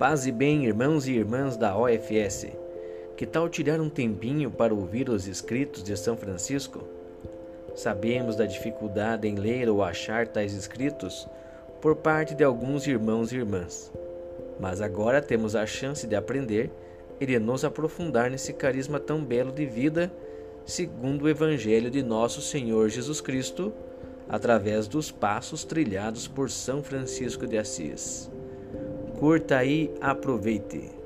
Paz e bem, irmãos e irmãs da OFS. Que tal tirar um tempinho para ouvir os escritos de São Francisco? Sabemos da dificuldade em ler ou achar tais escritos por parte de alguns irmãos e irmãs. Mas agora temos a chance de aprender e de nos aprofundar nesse carisma tão belo de vida, segundo o Evangelho de nosso Senhor Jesus Cristo, através dos passos trilhados por São Francisco de Assis. Curta e aproveite!